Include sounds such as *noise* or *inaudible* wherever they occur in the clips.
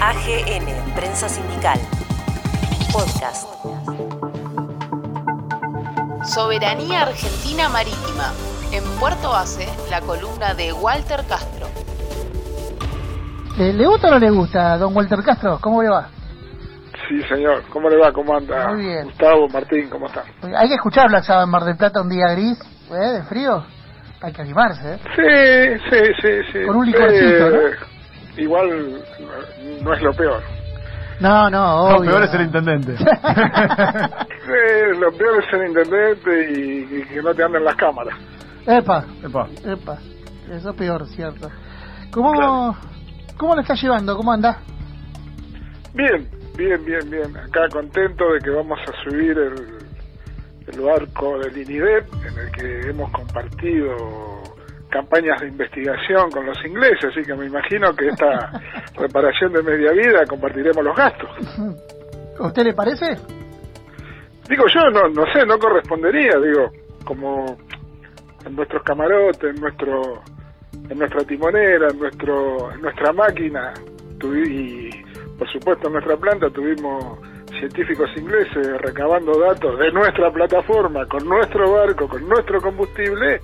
AGN, Prensa Sindical. Podcast. Soberanía Argentina Marítima. En Puerto Base, la columna de Walter Castro. ¿Le, le gusta o no le gusta, don Walter Castro? ¿Cómo le va? Sí, señor. ¿Cómo le va? ¿Cómo anda? Muy bien. Gustavo, Martín, ¿cómo están? Hay que escuchar Black Sabbath en Mar del Plata un día gris, ¿eh? de frío. Hay que animarse, ¿eh? Sí, sí, sí, sí. Con un licorcito, Eh, Igual no- es lo peor. No, no, Lo obvio. peor es el intendente. Sí, *laughs* lo peor es ser intendente y, y que no te anden las cámaras. Epa, Epa. epa. Eso es peor, cierto. ¿Cómo, ¿Cómo lo está llevando? ¿Cómo anda? Bien, bien, bien, bien. Acá contento de que vamos a subir el, el barco del INIDEP, en el que hemos compartido campañas de investigación con los ingleses, así que me imagino que esta *laughs* reparación de media vida compartiremos los gastos. ¿A usted le parece? Digo yo, no, no sé, no correspondería, digo, como en nuestros camarotes, en nuestro, en nuestra timonera, en nuestro, en nuestra máquina, y por supuesto en nuestra planta tuvimos científicos ingleses recabando datos de nuestra plataforma, con nuestro barco, con nuestro combustible,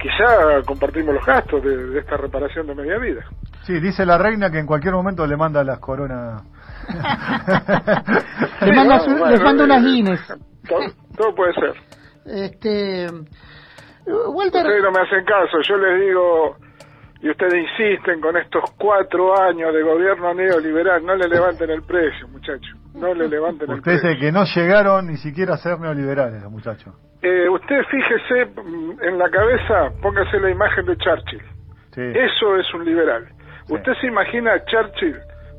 que ya compartimos los gastos de, de esta reparación de media vida. Sí, dice la reina que en cualquier momento le manda las coronas. *laughs* Le Sí, manda, bueno, su- bueno, le manda unas eh, Guinness. Todo, todo puede ser. Este. Walter. Ustedes no me hacen caso, yo les digo, y ustedes insisten con estos cuatro años de gobierno neoliberal, no le levanten el precio, muchachos, no le levanten el Usted precio. dice que no llegaron ni siquiera a ser neoliberales, muchachos. Eh, usted fíjese en la cabeza, póngase la imagen de Churchill, Sí. eso es un liberal. Sí. ¿Usted se imagina a Churchill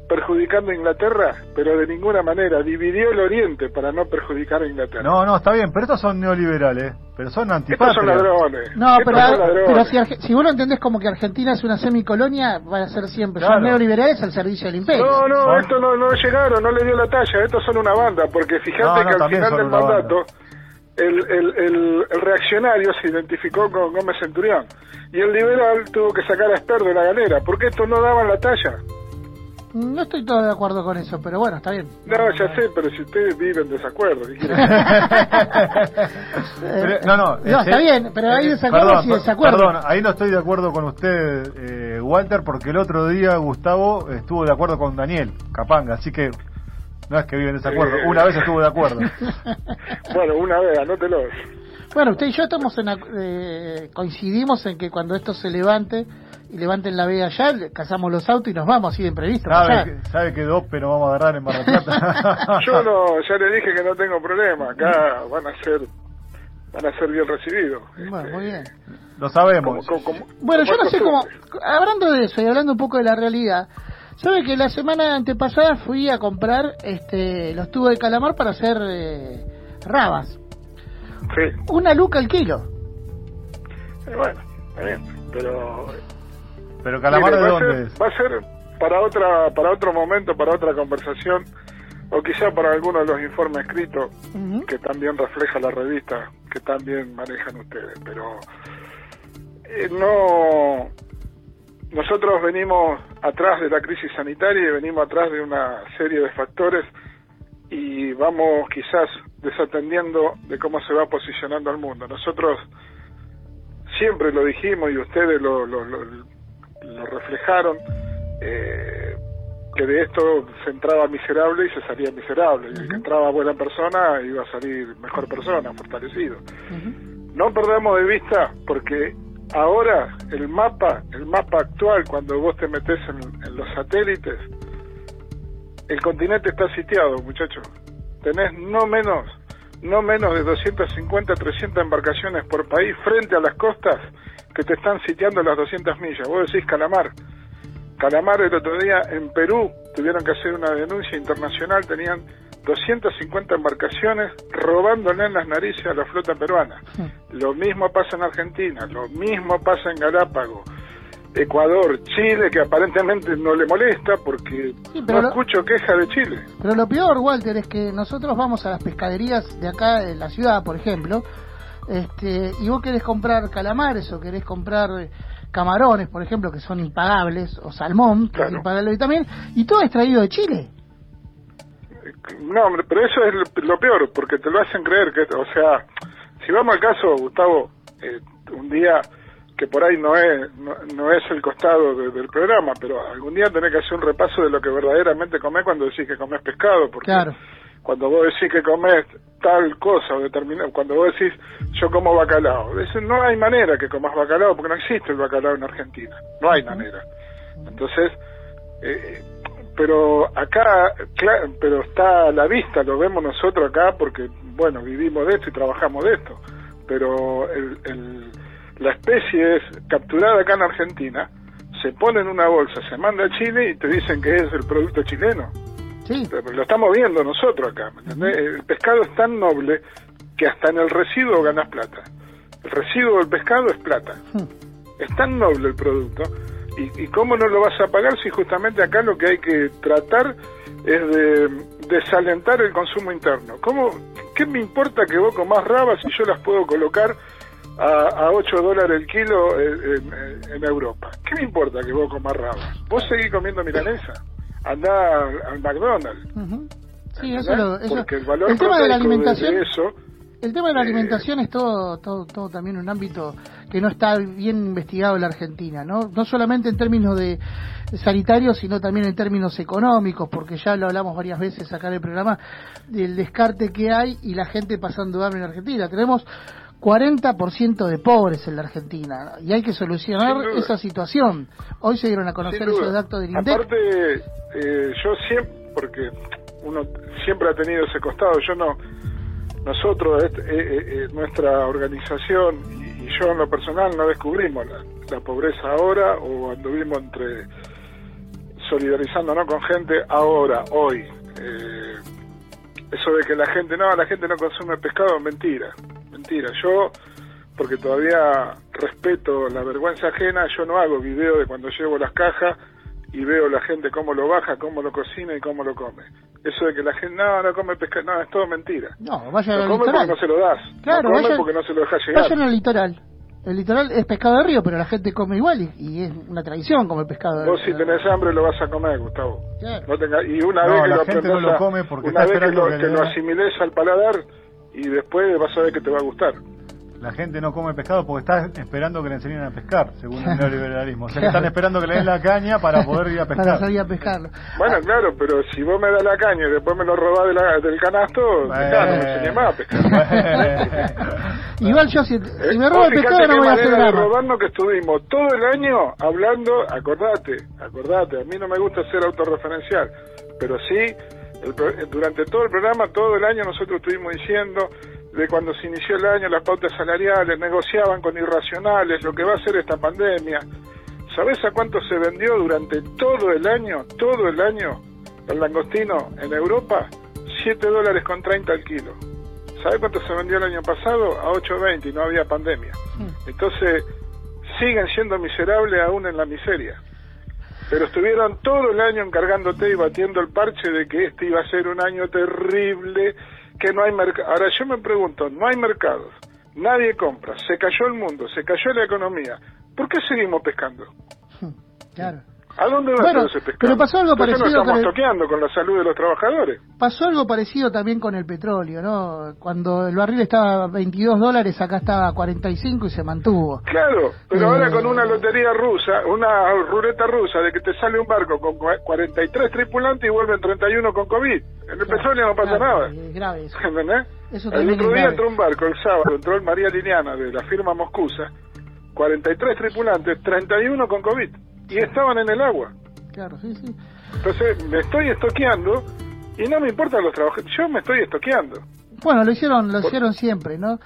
perjudicando a Inglaterra? Pero de ninguna manera, dividió el Oriente para no perjudicar a Inglaterra. No, no, está bien, pero estos son neoliberales, pero son Estos son ladrones. No, Estos pero, son ladrones. pero si, si vos lo entendés como que Argentina es una semicolonia, van a ser siempre. Claro. Son neoliberales al servicio del imperio. No, no, Son- estos no, no llegaron, no le dio la talla, estos son una banda, porque fíjate No, no, que al final del mandato banda. el, el, el, el reaccionario se identificó con Gómez Centurión y el liberal tuvo que sacar a Esper de la galera, porque estos no daban la talla. No estoy todo de acuerdo con eso, pero bueno, está bien. No, ya sé, pero si ustedes viven en desacuerdo, ¿qué quieren? *laughs* Pero- no, no, *laughs* No, está bien, pero hay eh, desacuerdos y desacuerdos. Perdón, ahí no estoy de acuerdo con usted, eh, Walter, porque el otro día Gustavo estuvo de acuerdo con Daniel Capanga, así que no es que vive en desacuerdo, Eh. una vez estuvo de acuerdo. *laughs* bueno, una vez, anótelo. Bueno, usted y yo estamos en, ac- eh, coincidimos en que cuando esto se levante y levanten la veda allá, cazamos los autos y nos vamos así de imprevisto. ¿Sabe, que, sabe que dope nos vamos a agarrar en Mar del Plata? *laughs* Yo no, ya le dije que no tengo problema, acá van a ser van a ser bien recibidos. Bueno, muy bien. Lo sabemos. Como- como- como- Bueno, yo no sé cómo, hablando de eso y hablando un poco de la realidad, ¿sabe que la semana antepasada fui a comprar este los tubos de calamar para hacer eh, rabas? Sí. Una luca al kilo. Eh, bueno, está bien, pero Pero Calamar Mire, de va a dónde ser- es? Va a ser para otra para otro momento, para otra conversación, o quizá para alguno de los informes escritos que también refleja la revista, que también manejan ustedes. Pero eh, no, nosotros venimos atrás de la crisis sanitaria y venimos atrás de una serie de factores y vamos quizás desatendiendo de cómo se va posicionando el mundo. Nosotros siempre lo dijimos y ustedes lo, lo, lo, lo reflejaron, eh, que de esto se entraba miserable y se salía miserable, y el que entraba buena persona iba a salir mejor persona, fortalecido. No perdamos de vista porque ahora el mapa, el mapa actual, cuando vos te metes en, en los satélites, el continente está sitiado, muchachos. Tenés no menos, no menos de 250, 300 embarcaciones por país frente a las costas que te están sitiando las 200 millas. Vos decís Calamar. Calamar el otro día en Perú tuvieron que hacer una denuncia internacional, tenían 250 embarcaciones robándole en las narices a la flota peruana. Lo mismo pasa en Argentina, lo mismo pasa en Galápagos, Ecuador, Chile, que aparentemente no le molesta porque Sí, pero no lo- escucho queja de Chile. Pero lo peor, Walter, es que nosotros vamos a las pescaderías de acá, en la ciudad, por ejemplo, este, y vos querés comprar calamares o querés comprar camarones, por ejemplo, que son impagables, o salmón, que es Claro. impagable también, y todo es traído de Chile. No, hombre, pero eso es lo- lo peor, porque te lo hacen creer que, o sea, si vamos al caso, Gustavo, eh, un día que por ahí no es no, no es el costado de- del programa, pero algún día tenés que hacer un repaso de lo que verdaderamente comés cuando decís que comés pescado, porque Claro. cuando vos decís que comés tal cosa o determinado, cuando vos decís yo como bacalao, no hay manera que comas bacalao porque no existe el bacalao en Argentina, no hay manera. Entonces, eh, pero acá, cla- pero está a la vista, lo vemos nosotros acá porque, bueno, vivimos de esto y trabajamos de esto, pero el, el- la especie es capturada acá en Argentina, se pone en una bolsa, se manda a Chile y te dicen que es el producto chileno. Sí, Pero lo estamos viendo nosotros acá. El pescado es tan noble que hasta en el residuo ganas plata. El residuo del pescado es plata. Es tan noble el producto. ¿Y, y cómo no lo vas a pagar si justamente acá lo que hay que tratar es de desalentar el consumo interno? ¿Cómo, ¿Qué me importa que vos comas rabas si yo las puedo colocar a, a 8 dólares el kilo en, en- en Europa? ¿Qué me importa que vos comas rabas? Vos seguís comiendo milanesa. Andá al, al McDonald's. Ujú. sí, eso, lo- eso- Porque el valor tema de la alimentación, de eso el tema de la eh, alimentación es todo, todo, todo también un ámbito que no está bien investigado en la Argentina, ¿no? No solamente en términos de sanitarios, sino también en términos económicos, porque ya lo hablamos varias veces acá en el programa del descarte que hay y la gente pasando hambre en Argentina. Tenemos 40% de pobres en la Argentina y hay que solucionar esa situación. Hoy se dieron a conocer esos datos del INDEC. Aparte, eh, yo siempre, porque uno siempre ha tenido ese costado, yo no, nosotros, este, eh, eh, eh, nuestra organización y, y yo en lo personal no descubrimos la, la pobreza ahora o anduvimos entre solidarizándonos con gente ahora, hoy. Eh, eso de que la gente, no, la gente no consume pescado, mentira, mentira. Yo, porque todavía respeto la vergüenza ajena, yo no hago video de cuando llevo las cajas y veo la gente cómo lo baja, cómo lo cocina y cómo lo come. Eso de que la gente, no, no come pescado, no, es todo mentira. No, vaya No al come porque litoral. no se lo das. Claro, no come vayan- porque no se lo dejas llegar. Vayan al litoral. El litoral es pescado de río, pero la gente come igual y, y es una tradición comer pescado de Vos si tenés hambre lo vas a comer, Gustavo. Claro. No tenga- y una No, vez que la lo gente no lo come porque una está vez que lo, que lo asimiles al paladar y después vas a ver que te va a gustar. La gente no come pescado porque está esperando que le enseñen a pescar, según el *laughs* neoliberalismo. O sea que están esperando que le den la caña para poder ir a para pescar. salir a pescarlo. Bueno, claro, pero si vos me das la caña y después me lo robás de la- del canasto, ya no me enseñé más a pescar. *laughs* Igual yo, si, si Eh, me vos robo el pescado, no voy a hacer nada. robarnos que estuvimos todo el año hablando, acordate, acordate, a mí no me gusta ser autorreferencial, pero sí, el durante todo el programa, todo el año nosotros estuvimos diciendo de cuando se inició el año las pautas salariales, negociaban con irracionales, lo que va a ser esta pandemia. ¿Sabés a cuánto se vendió durante todo el año, todo el año, el langostino en Europa? 7 dólares con 30 al kilo. ¿Sabés cuánto se vendió el año pasado? A 8.20 y no había pandemia. Entonces, siguen siendo miserables aún en la miseria. Pero estuvieron todo el año encargándote y batiendo el parche de que este iba a ser un año terrible, que no hay mercado. Ahora yo me pregunto, no hay mercados, nadie compra, se cayó el mundo, se cayó la economía. ¿Por qué seguimos pescando? Claro. ¿A dónde va Bueno, ese pescado? pero pasó algo Entonces parecido nos con estamos el- toqueando con la salud de los trabajadores. Pasó algo parecido también con el petróleo, ¿no? Cuando el barril estaba a 22 dólares, acá estaba a 45 y se mantuvo. Claro, pero Eh. ahora con una lotería rusa, una ruleta rusa de que te sale un barco con cua- 43 tripulantes y vuelven 31 con COVID. En el petróleo no pasa Claro, nada. Es grave eso. *laughs* ¿Entendés? Eso el otro día grave. entró un barco, el sábado, entró el María Liliana de la firma Moscusa, 43 tripulantes, 31 con COVID, y estaban en el agua. Claro, sí, sí. Entonces me estoy estoqueando y no me importan los trabajadores, yo me estoy estoqueando. Bueno, lo hicieron, lo hicieron siempre, ¿no?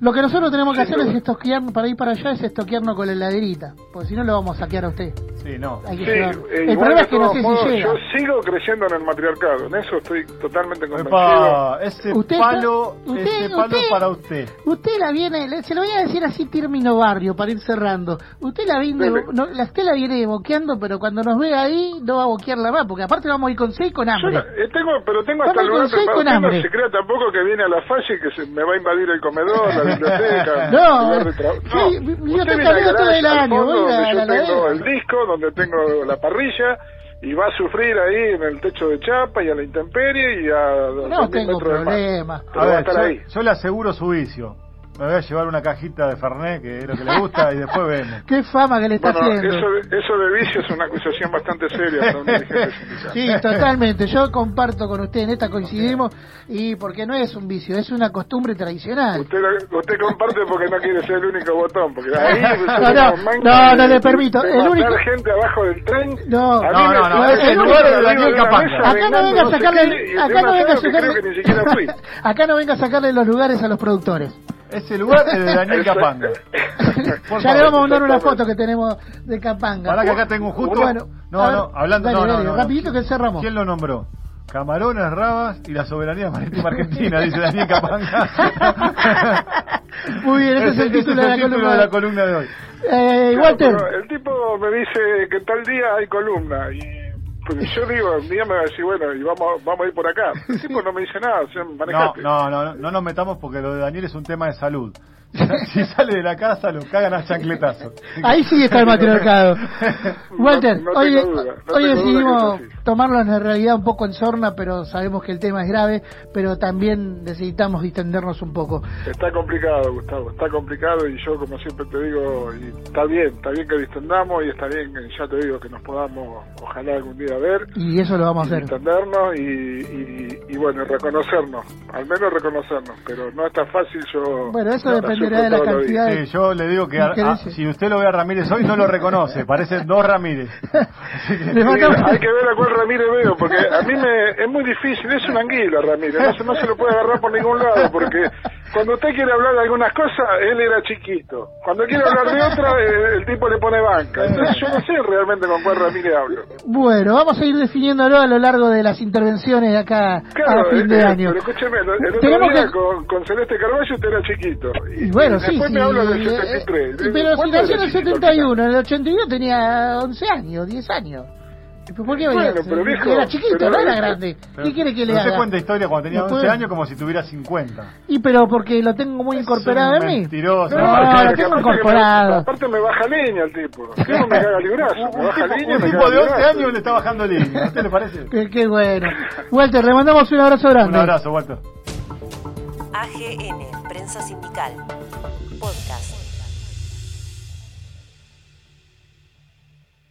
Lo que nosotros tenemos que hacer es estoquear, para ir para allá, es estoquearnos con la heladerita, porque si no lo vamos a saquear a usted. Sí, no. Hay que Sí, llevar. eh, El igual problema es que no sé modos, si llega. Yo sigo creyendo en el matriarcado, en eso estoy totalmente convencido. Epa, ese Usted palo, usted- ese palo usted- para usted. Usted la viene, le- se lo voy a decir así término barrio para ir cerrando. Usted la viene, no, la, usted la viene boqueando, pero cuando nos ve ahí no va a boquearla más, porque aparte vamos a ir con seis con Yo hambre. la- eh, tengo, pero tengo hasta el lugar con seis preparado. con Usted hambre. No se crea tampoco que viene a la falla y que se me va a invadir el comedor, la biblioteca. *laughs* No, el sí, no. biblioteca todo el año, donde la yo tengo el disco, donde tengo la parrilla y va a sufrir ahí en el techo de chapa y a la intemperie y a No tengo metros de mar. problema. Pero A a ver, yo, yo le aseguro su vicio. Me voy a llevar una cajita de Fernet, que es lo que le gusta, y después vemos. *laughs* Qué fama que le está Bueno, haciendo. eso, de- eso de vicio es una acusación bastante seria. Sí, totalmente. Yo comparto con usted, en esta coincidimos, y porque no es un vicio, es una costumbre tradicional. Usted, usted comparte porque no quiere ser el único botón, porque ahí *laughs* No, no, no, no le permito. El único- gente abajo del tren. No. No, no, no, es el lugar de la Daniel Capanga. Acá no venga a sacarle, acá no venga a sacarle, *laughs* acá no venga a sacarle los lugares a los productores. Ese lugar es de *laughs* Daniel. Capanga. *laughs* Por ya le vamos a mandar una foto que tenemos de Capanga. Pará que acá tengo un justo. Bueno, no, ver, no, hablando. dale, no, no, dale, no, no. rapidito que cerramos. ¿Quién lo nombró? Camarones, Rabas y la soberanía marítima argentina, dice Daniel Capanga. Muy bien, ese es el título de la título columna. de la columna de hoy. Eh, Claro, Walter, el tipo me dice que tal día hay columna y pues yo digo, un día me va a decir, bueno, y vamos, vamos a ir por acá. El tipo no me dice nada, o sea, No, no, no, no, no nos metamos porque lo de Daniel es un tema de salud. *laughs* Si sale de la casa lo cagan a chancletazos. ahí sí está el matriarcado. Walter, *laughs* No- no hoy, duda, no decidimos tomarlo en realidad un poco en sorna, pero sabemos que el tema es grave, pero también necesitamos distendernos un poco. Está complicado, Gustavo, está complicado y yo, como siempre te digo, y está bien, está bien que distendamos y está bien, que, ya te digo, que nos podamos, ojalá algún día ver, Y eso lo vamos a hacer. distendernos y, y, y bueno, reconocernos, al menos reconocernos, pero no es tan fácil yo... Bueno, eso no dependerá sufro de la todos los cantidad días. de- Sí, yo le digo que a- si usted lo ve a Ramírez hoy no lo reconoce, parecen dos Ramírez. *laughs* Sí, hay que ver a cuál Ramírez veo, porque a mí me es muy difícil, es una anguila Ramírez, no se, no se lo puede agarrar por ningún lado, porque cuando usted quiere hablar de algunas cosas, él era chiquito, cuando quiere hablar de otra, *laughs* eh, el tipo le pone banca, entonces yo no sé realmente con cuál Ramírez hablo. Bueno, vamos a ir definiéndolo a lo largo de las intervenciones de acá a fin de eh, año. pero escúcheme, el otro Tenemos día que- con, con Celeste Carballo usted era chiquito, y, Y bueno, y sí, después sí. me habla del eh, 73. eh, pero si ¿Cuándo nació en el chiquito al 71, en el 82 tenía 11 años, 10 años. ¿Por qué Bueno, pero viejo, Era chiquito, pero- no era grande. Pero- ¿Qué quiere que le pero haga? Usted cuenta historia cuando tenía No 11 puede. años como si tuviera 50. Y pero porque lo tengo muy incorporado en mí. mentiroso. No, No, lo aparte tengo que me- incorporado. aparte me baja leña el tipo. *laughs* El tipo me caga librazo. Me Un baja tipo, leña un me tipo de 11 librazo. años le está bajando línea. ¿A usted le parece? *laughs* Qué, qué bueno. Walter, le mandamos un abrazo grande. Un abrazo, Walter. AGN, Prensa Sindical. Podcast.